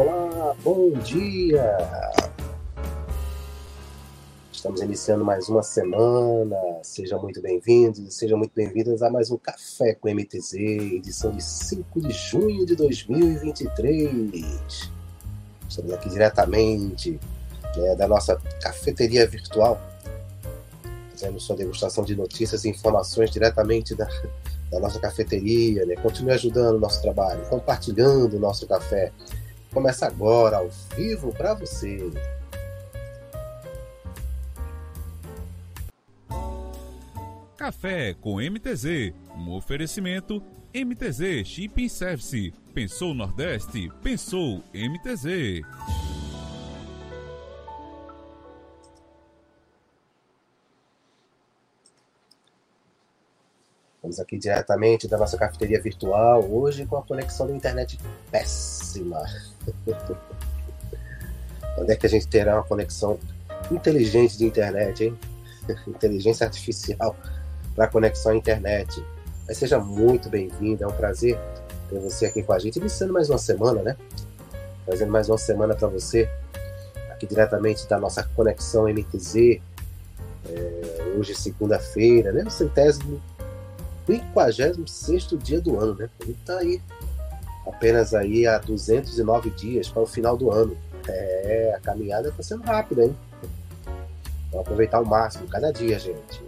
Olá, bom dia! Estamos iniciando mais uma semana. Sejam muito bem-vindos, sejam muito bem-vindas a mais um Café com MTZ, edição de 5 de junho de 2023. Estamos aqui diretamente né, da nossa cafeteria virtual, fazendo sua degustação de notícias e informações diretamente da, da nossa cafeteria. Né? Continue ajudando o nosso trabalho, compartilhando o nosso café. Começa agora, ao vivo, para você. Café com MTZ, um oferecimento MTZ Shipping Service. Pensou Nordeste? Pensou MTZ. Estamos aqui diretamente da nossa cafeteria virtual, hoje com a conexão da internet péssima. Onde é que a gente terá uma conexão inteligente de internet, hein? Inteligência artificial para conexão à internet. Mas seja muito bem-vindo, é um prazer ter você aqui com a gente, iniciando mais uma semana, né? Fazendo mais uma semana para você, aqui diretamente da nossa conexão MTZ. É, hoje, segunda-feira, né? O centésimo 56 dia do ano, né? Gente tá aí apenas aí há 209 dias para o final do ano. É, a caminhada está sendo rápida, hein? Vamos aproveitar o máximo, cada dia, gente.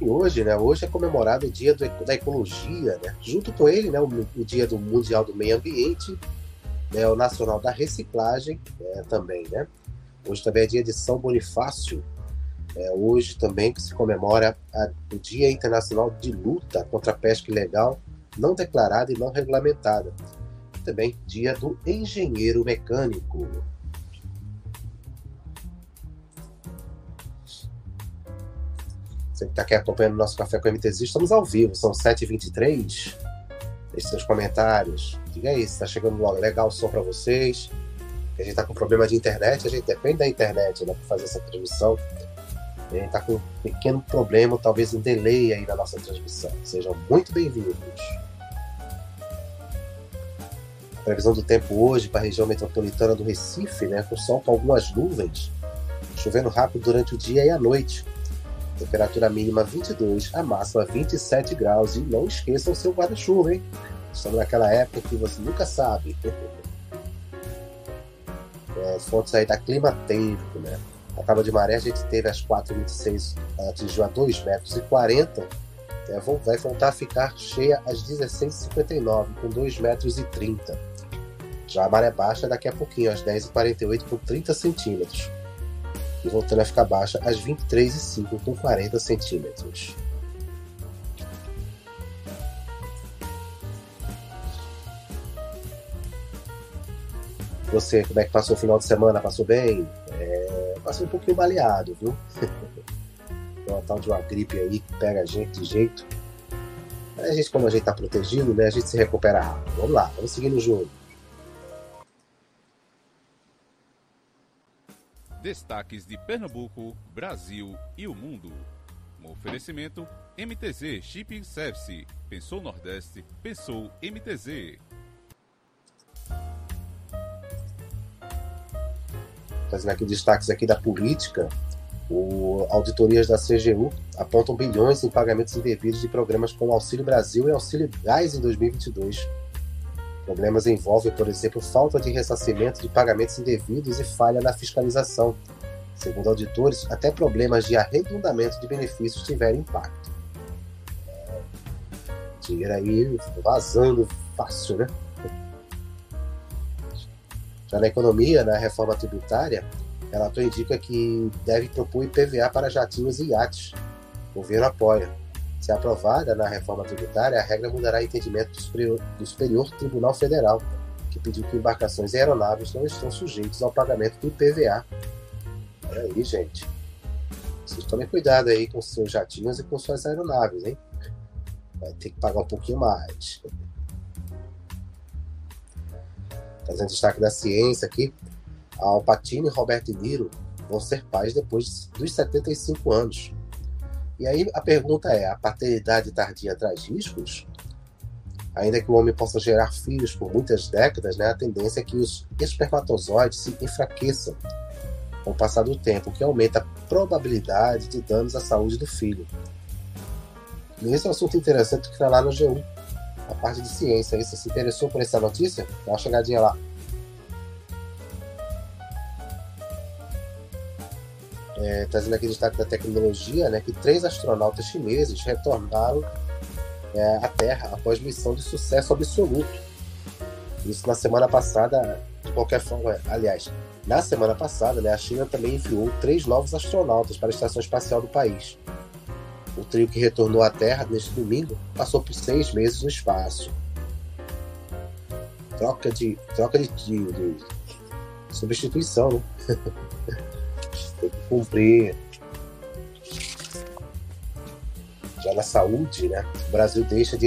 E hoje, né? Hoje é comemorado o Dia do, da Ecologia, né? Junto com ele, né? O, o, Dia do Mundial do Meio Ambiente, né? O Nacional da Reciclagem, né? também, né? Hoje também é dia de São Bonifácio, é, hoje também que se comemora a, o Dia Internacional de Luta contra a Pesca Ilegal não declarada e não regulamentada. Também Dia do Engenheiro Mecânico. Você que está aqui acompanhando o nosso Café com MTZ, estamos ao vivo, são 7h23. Deixe seus comentários. Diga aí se está chegando logo. Legal o som para vocês. A gente está com problema de internet, a gente depende da internet né, para fazer essa transmissão. A gente está com um pequeno problema, talvez um delay aí na nossa transmissão. Sejam muito bem-vindos. Previsão do tempo hoje para a região metropolitana do Recife, né, com sol com algumas nuvens, chovendo rápido durante o dia e a noite. Temperatura mínima 22, a máxima 27 graus. E não esqueçam o seu guarda-chuva, hein? Estamos naquela época que você nunca sabe. é, fontes aí da Clima Tempo, né? A tábua de maré a gente teve às 4h26, atingiu a 2,40 metros e 40, é, vai voltar a ficar cheia às 16h59, com 2,30 metros e 30. Já a maré baixa daqui a pouquinho, às 10h48, com 30 centímetros. E voltando a ficar baixa às 23h05, com 40 centímetros. Você, como é que passou o final de semana? Passou bem? É, passei um pouquinho baleado, viu? Tem uma tal de uma gripe aí que pega a gente de jeito. a gente, como a gente tá protegido, né? A gente se recupera rápido. Vamos lá, vamos seguir no jogo. Destaques de Pernambuco, Brasil e o mundo. Um oferecimento MTZ Shipping Service. Pensou Nordeste, pensou MTZ. Fazendo aqui destaques aqui da política, o, auditorias da CGU apontam bilhões em pagamentos indevidos de programas como Auxílio Brasil e Auxílio Gás em 2022. Problemas envolvem, por exemplo, falta de ressarcimento de pagamentos indevidos e falha na fiscalização. Segundo auditores, até problemas de arredondamento de benefícios tiveram impacto. É, dinheiro aí vazando fácil, né? Já na economia, na reforma tributária, relator indica que deve propor IPVA para jatinhos e iates. O governo apoia. Se aprovada na reforma tributária, a regra mudará entendimento do superior, do superior Tribunal Federal, que pediu que embarcações e aeronaves não estão sujeitos ao pagamento do IPVA. Olha aí, gente. Vocês tomem cuidado aí com seus jatinhos e com suas aeronaves, hein? Vai ter que pagar um pouquinho mais trazendo destaque da ciência aqui, Alpatino e Roberto De Niro vão ser pais depois dos 75 anos. E aí a pergunta é: a paternidade tardia traz riscos? Ainda que o homem possa gerar filhos por muitas décadas, né, a tendência é que os espermatozoides se enfraqueçam com o passar do tempo, o que aumenta a probabilidade de danos à saúde do filho. E esse é um assunto interessante que está lá no G1, a parte de ciência. Você se interessou por essa notícia? Dá uma chegadinha lá. É, trazendo aqui destaque da tecnologia, né, que três astronautas chineses retornaram é, à Terra após missão de sucesso absoluto. Isso na semana passada, de qualquer forma, aliás, na semana passada, né, a China também enviou três novos astronautas para a estação espacial do país. O trio que retornou à Terra neste domingo passou por seis meses no espaço. Troca de, troca de, de, de substituição, né? Tem que cumprir. Já na saúde, né? O Brasil deixa de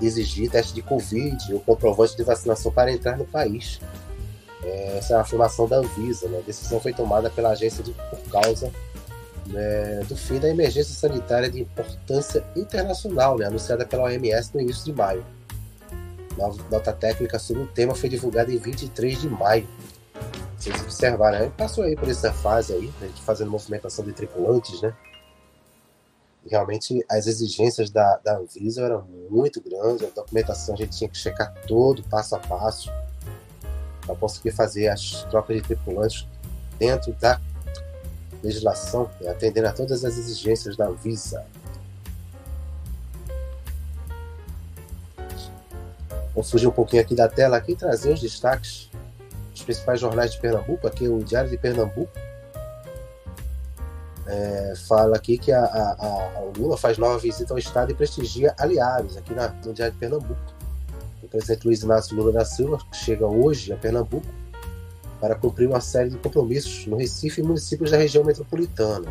exigir teste de Covid ou comprovante de vacinação para entrar no país. É, essa é a afirmação da Anvisa. Né? A decisão foi tomada pela agência de, por causa né, do fim da emergência sanitária de importância internacional, né, anunciada pela OMS no início de maio. Nota técnica sobre o tema foi divulgada em 23 de maio. Vocês observaram, né? Passou aí por essa fase aí, né, de fazendo movimentação de tripulantes, né? Realmente as exigências da, da Anvisa eram muito grandes, a documentação a gente tinha que checar todo, passo a passo, para conseguir fazer as trocas de tripulantes dentro da legislação e atendendo a todas as exigências da Visa. Vou fugir um pouquinho aqui da tela aqui e trazer os destaques dos principais jornais de Pernambuco. Aqui o Diário de Pernambuco é, fala aqui que a, a, a, Lula faz nova visita ao Estado e prestigia aliados aqui na, no Diário de Pernambuco. O presidente Luiz Inácio Lula da Silva chega hoje a Pernambuco para cumprir uma série de compromissos no Recife e municípios da região metropolitana.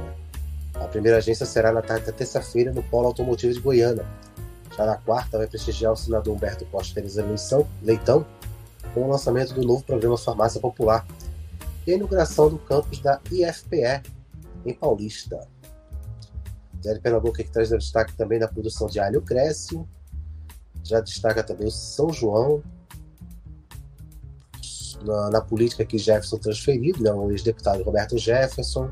A primeira agência será na tarde da terça-feira no Polo Automotivo de Goiânia. Já na quarta, vai prestigiar o senador Humberto Costa Teresa Leitão com o lançamento do novo programa Farmácia Popular e a inauguração do campus da IFPE em Paulista. Zé de Pernambuco que traz destaque também da produção de alho cresce, já destaca também o São João, na, na política que Jefferson transferido, né, o ex-deputado Roberto Jefferson.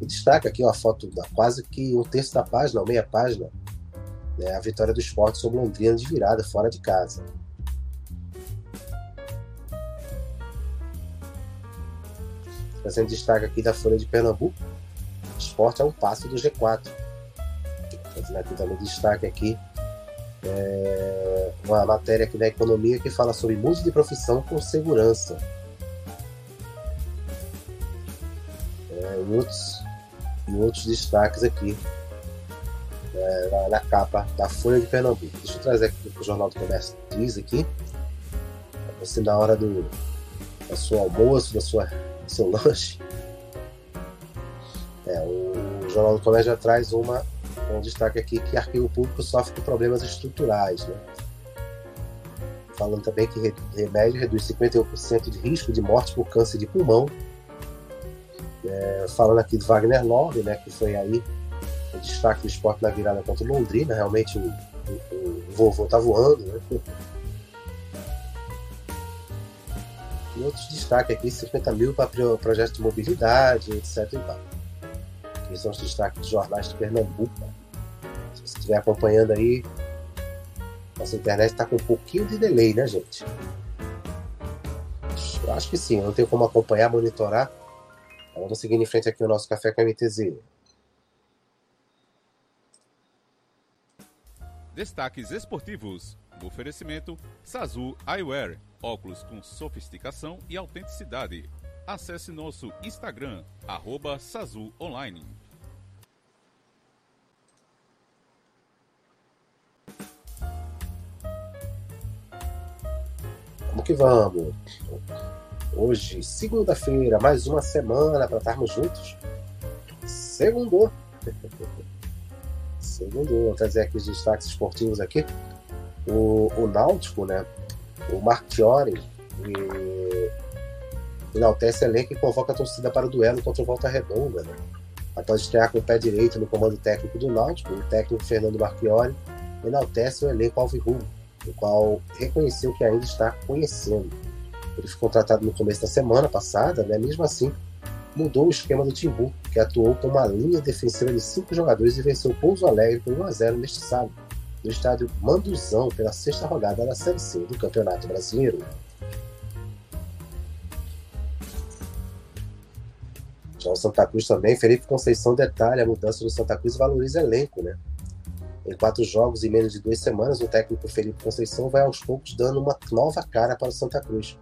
E destaca aqui uma foto, quase que um terço da página, ou meia página, né, a vitória do esporte sobre Londrina de virada, fora de casa. Trazendo destaque aqui da Folha de Pernambuco, esporte é um passo do G4. Trazendo aqui também destaque aqui é, uma matéria aqui da economia que fala sobre mude de profissão com segurança. É, e, outros, outros destaques aqui é, na, na, capa da Folha de Pernambuco. Deixa eu trazer aqui o que o Jornal do Comércio diz aqui. Você na hora do, do seu almoço, da sua, do seu lanche. É, o Jornal do Comércio já traz uma um destaque aqui que arquivo público sofre com problemas estruturais. Né? Falando também que remédio reduz 51% de risco de morte por câncer de pulmão. É, falando aqui de Wagner Love, né, que foi aí o destaque do esporte na virada contra o Londrina. Realmente o, o, o vovô tá voando. Né? E outros destaques aqui, 50 mil para projetos de mobilidade, etc. E tal. Aqui são os destaques dos jornais de Pernambuco. Se estiver acompanhando aí, nossa internet está com um pouquinho de delay, né, gente? Eu acho que sim, eu não tenho como acompanhar, monitorar. Vamos seguir em frente aqui o nosso Café com a MTZ. Destaques esportivos. oferecimento Sazu Eyewear. Óculos com sofisticação e autenticidade. Acesse nosso Instagram, arroba Sazu Online. Que vamos. Hoje, segunda-feira, mais uma semana para estarmos juntos. Segundou. Segundou. Vou trazer aqui os destaques esportivos aqui. O, o Náutico, né? O Marchiori e enaltece elenco e convoca a torcida para o duelo contra o Volta Redonda, né? Após estrear com o pé direito no comando técnico do Náutico, o técnico Fernando Marchiori enaltece o elenco alvirrubro o qual reconheceu que ainda está conhecendo. Ele foi contratado no começo da semana passada, né? mesmo assim, mudou o esquema do Timbu, que atuou com uma linha defensiva de cinco jogadores e venceu o Pouso Alegre por 1 a 0 neste sábado, no estádio Manduzão, pela sexta rodada da Série C do Campeonato Brasileiro. Já o Santa Cruz também, Felipe Conceição detalha a mudança do Santa Cruz e valoriza elenco, né? Em quatro jogos e menos de duas semanas, o técnico Felipe Conceição vai aos poucos dando uma nova cara para o Santa Cruz.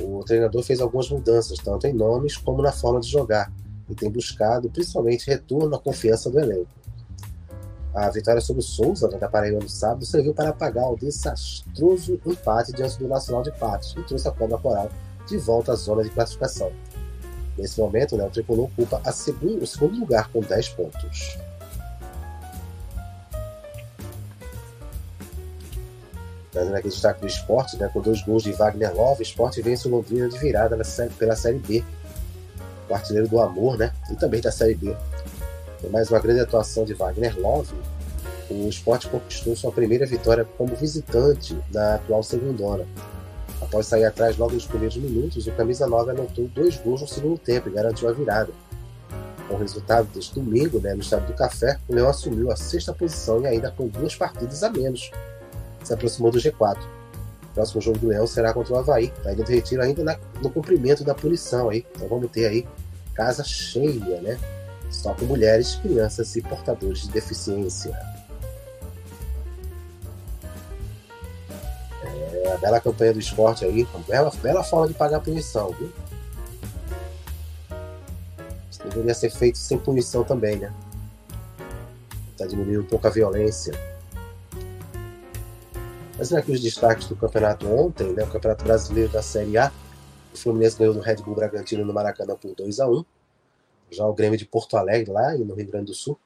O treinador fez algumas mudanças, tanto em nomes como na forma de jogar, e tem buscado principalmente retorno à confiança do elenco. A vitória sobre o Souza, da Paraíba no sábado, serviu para apagar o desastroso empate diante do Nacional de Patos e trouxe a Cobra Coral de volta à zona de classificação. Nesse momento, né, o Tricolor ocupa segundo, o segundo lugar com 10 pontos. Trazendo aqui destaque do esporte, né, com dois gols de Wagner Love, o esporte vence o Londrina de virada série, pela Série B. O artilheiro do amor, né? E também da Série B. Com mais uma grande atuação de Wagner Love, o esporte conquistou sua primeira vitória como visitante na atual segundona. Após sair atrás logo nos primeiros minutos, o camisa 9 anotou dois gols no segundo tempo e garantiu a virada. Com o resultado deste domingo, né, no estado do Café, o Leão assumiu a sexta posição e ainda com duas partidas a menos. Se aproximou do G4. O próximo jogo do Leão será contra o Havaí, na Ilha do Retiro, ainda na, no cumprimento da punição. Aí. Então vamos ter aí casa cheia, né? Só com mulheres, crianças e portadores de deficiência. É a bela campanha do esporte aí, uma bela, bela forma de pagar a punição, viu? Isso deveria ser feito sem punição também, né? Para diminuir um pouco a violência. Mas aqui os destaques do campeonato ontem, né? O Campeonato Brasileiro da Série A. O Fluminense ganhou do Red Bull Bragantino no Maracanã por 2 a 1 Já o Grêmio de Porto Alegre, lá no Rio Grande do Sul,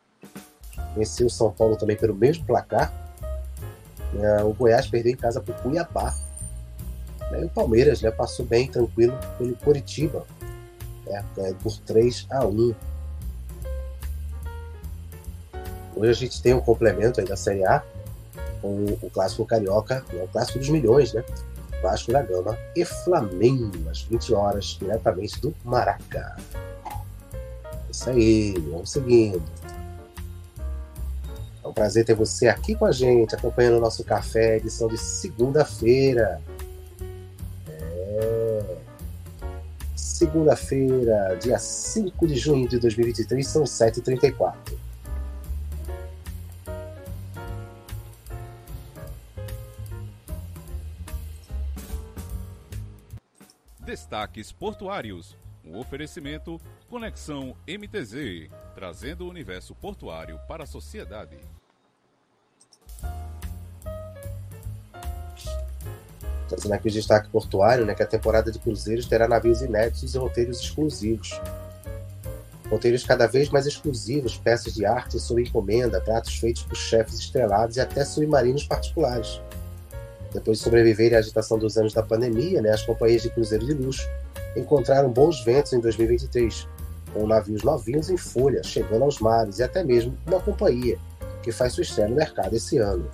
venceu o São Paulo também pelo mesmo placar. É, o Goiás perdeu em casa para o Cuiabá. Né, e o Palmeiras né, passou bem tranquilo pelo Coritiba, né, é, por 3 a 1 Hoje a gente tem um complemento aí da Série A com o clássico carioca, é o clássico dos milhões, né? Vasco da Gama e Flamengo, às 20 horas, diretamente do Maraca. Isso aí, vamos seguindo. É um prazer ter você aqui com a gente, acompanhando o nosso café, edição de segunda-feira. É... Segunda-feira, dia 5 de junho de 2023, são 7h34. Destaques Portuários. Um oferecimento Conexão MTZ, trazendo o universo portuário para a sociedade. Trazendo aqui o destaque portuário, né, que a temporada de cruzeiros terá navios inéditos e roteiros exclusivos. Roteiros cada vez mais exclusivos, peças de arte sob encomenda, pratos feitos por chefes estrelados e até submarinos particulares. Depois de sobreviverem à agitação dos anos da pandemia, né, as companhias de cruzeiro de luxo encontraram bons ventos em 2023, com navios novinhos em folha chegando aos mares e até mesmo uma companhia que faz sua estreia no mercado esse ano.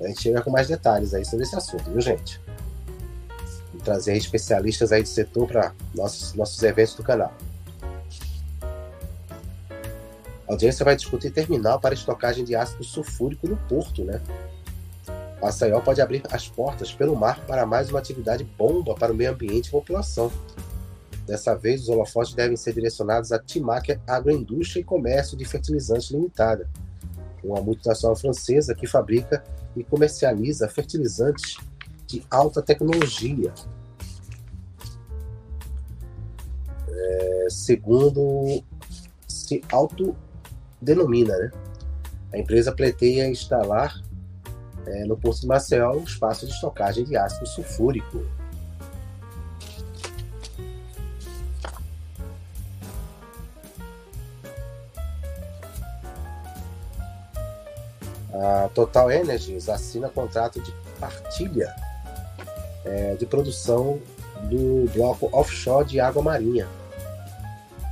A gente chega com mais detalhes aí sobre esse assunto, viu, gente? Vou trazer especialistas aí do setor para nossos, nossos eventos do canal. A audiência vai discutir terminal para estocagem de ácido sulfúrico no porto, né? Maceió pode abrir as portas pelo mar para mais uma atividade bomba para o meio ambiente e população. Dessa vez, os holofotes devem ser direcionados à Timac Agroindústria e Comércio de Fertilizantes Limitada, uma multinacional francesa que fabrica e comercializa fertilizantes de alta tecnologia. É, segundo se autodenomina, né? A empresa pleiteia instalar é, no Porto de Maceió um espaço de estocagem de ácido sulfúrico. A Total Energies assina contrato de partilha é, de produção do bloco offshore de água marinha.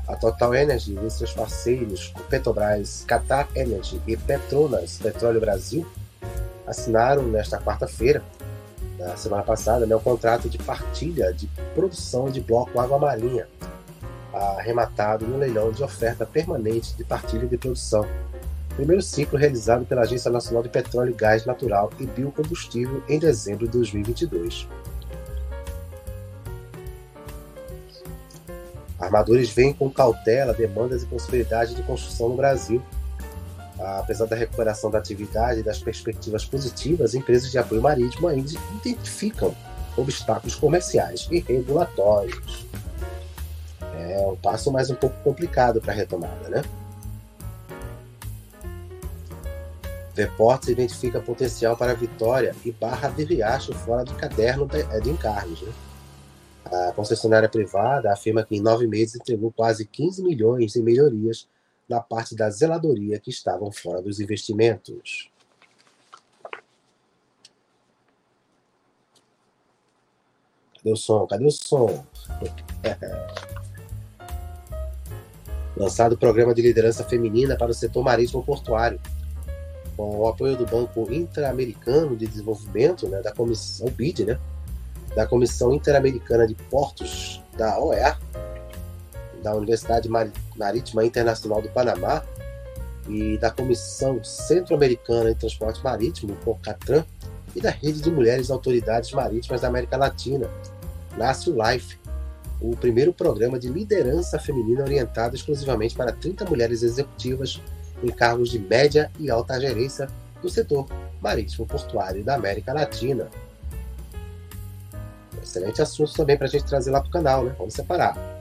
A Total Energy e seus parceiros Petrobras, Qatar Energy e Petronas Petróleo Brasil assinaram nesta quarta-feira, na semana passada, né, o contrato de partilha de produção de bloco Água Marinha, arrematado no leilão de oferta permanente de partilha de produção. Primeiro ciclo realizado pela Agência Nacional de Petróleo Gás Natural e Biocombustível em dezembro de 2022. Armadores veem com cautela demandas e possibilidades de construção no Brasil. Apesar da recuperação da atividade e das perspectivas positivas, empresas de apoio marítimo ainda identificam obstáculos comerciais e regulatórios. É um passo mais um pouco complicado para a retomada, né? Deportes identifica potencial para vitória e barra de Riacho fora do caderno de, de encargos. Né? A concessionária privada afirma que em nove meses entregou quase 15 milhões em melhorias na parte da zeladoria que estavam fora dos investimentos. Cadê o som? Cadê o som? Lançado o programa de liderança feminina para o setor marítimo portuário. Com o apoio do Banco Interamericano de Desenvolvimento, né, da Comissão BID, né, da Comissão Interamericana de Portos, da OEA, da Universidade Marítima Internacional do Panamá e da Comissão Centro-Americana de Transporte Marítimo, CONCATRAN, e da Rede de Mulheres Autoridades Marítimas da América Latina, nasce o LIFE, o primeiro programa de liderança feminina orientado exclusivamente para 30 mulheres executivas em cargos de média e alta gerência do setor marítimo portuário da América Latina. Excelente assunto também para a gente trazer lá para o canal, né? Vamos separar.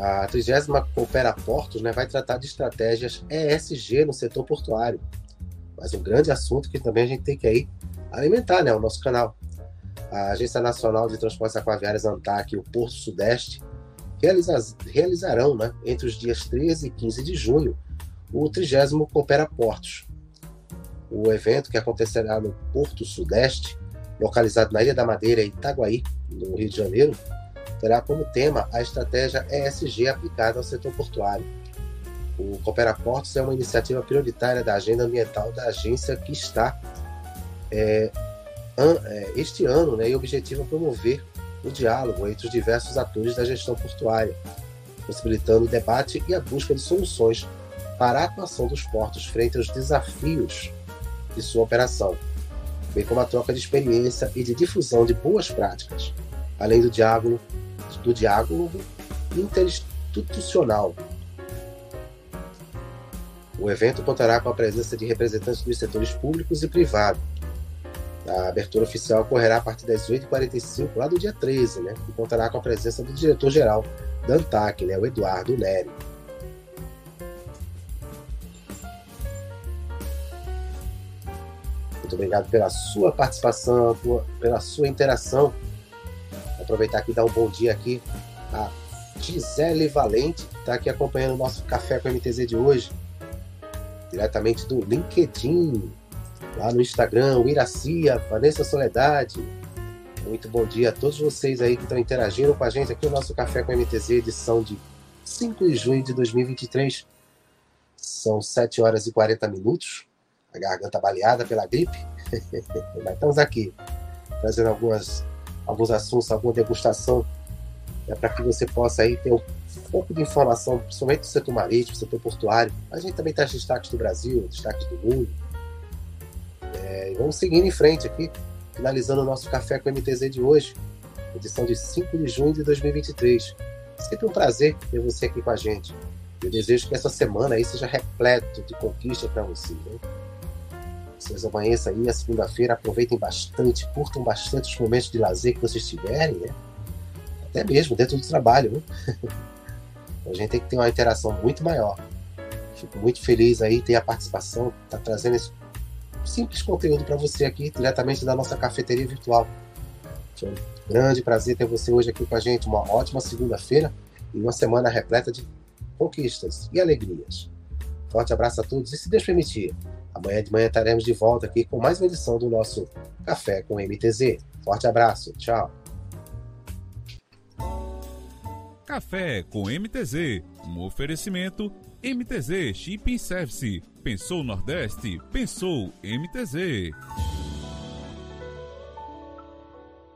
A 30 Coopera Portos né, vai tratar de estratégias ESG no setor portuário. Mas um grande assunto que também a gente tem que aí alimentar né, o nosso canal. A Agência Nacional de Transportes Aquaviários ANTAC e o Porto Sudeste realiza, realizarão, né, entre os dias 13 e 15 de junho, o 30 Coopera Portos, o evento que acontecerá no Porto Sudeste, localizado na Ilha da Madeira, Itaguaí, no Rio de Janeiro, terá como tema a estratégia ESG aplicada ao setor portuário. O Coopera Portos é uma iniciativa prioritária da agenda ambiental da agência que está é, an, é, este ano né, e objetiva promover o diálogo entre os diversos atores da gestão portuária, possibilitando o debate e a busca de soluções para a atuação dos portos frente aos desafios de sua operação, bem como a troca de experiência e de difusão de boas práticas, além do diálogo, do diálogo interinstitucional. O evento contará com a presença de representantes dos setores públicos e privados. A abertura oficial ocorrerá a partir das 8h45, lá do dia 13, né, e contará com a presença do diretor-geral da ANTAC, né, o Eduardo Nery. Muito obrigado pela sua participação, pela sua interação. Aproveitar aqui e dar um bom dia aqui a Gisele Valente, que está aqui acompanhando o nosso Café com MTZ de hoje, diretamente do LinkedIn, lá no Instagram, o Iracia, Vanessa Soledade. Muito bom dia a todos vocês aí que estão interagindo com a gente aqui no nosso Café com MTZ, edição de 5 de junho de 2023. São 7 horas e 40 minutos a garganta baleada pela gripe. Mas estamos aqui, trazendo algumas, alguns assuntos, alguma degustação, né, para que você possa aí ter um pouco de informação, principalmente do setor marítimo, do setor portuário. A gente também traz destaques do Brasil, destaques do mundo. É, vamos seguindo em frente aqui, finalizando o nosso Café com MTZ de hoje, edição de 5 de junho de 2023. Sempre um prazer ter você aqui com a gente. Eu desejo que essa semana aí seja repleto de conquista para você. Né? Vocês amanheçam aí a segunda-feira, aproveitem bastante, curtam bastante os momentos de lazer que vocês tiverem, né? Até mesmo dentro do trabalho, né? a gente tem que ter uma interação muito maior. Fico muito feliz aí ter a participação, tá trazendo esse simples conteúdo para você aqui, diretamente da nossa cafeteria virtual. Foi um grande prazer ter você hoje aqui com a gente. Uma ótima segunda-feira e uma semana repleta de conquistas e alegrias. Forte abraço a todos e, se Deus permitir, Amanhã de manhã estaremos de volta aqui com mais uma edição do nosso Café com MTZ. Forte abraço, tchau. Café com MTZ, um oferecimento MTZ Shipping Service. Pensou Nordeste? Pensou MTZ.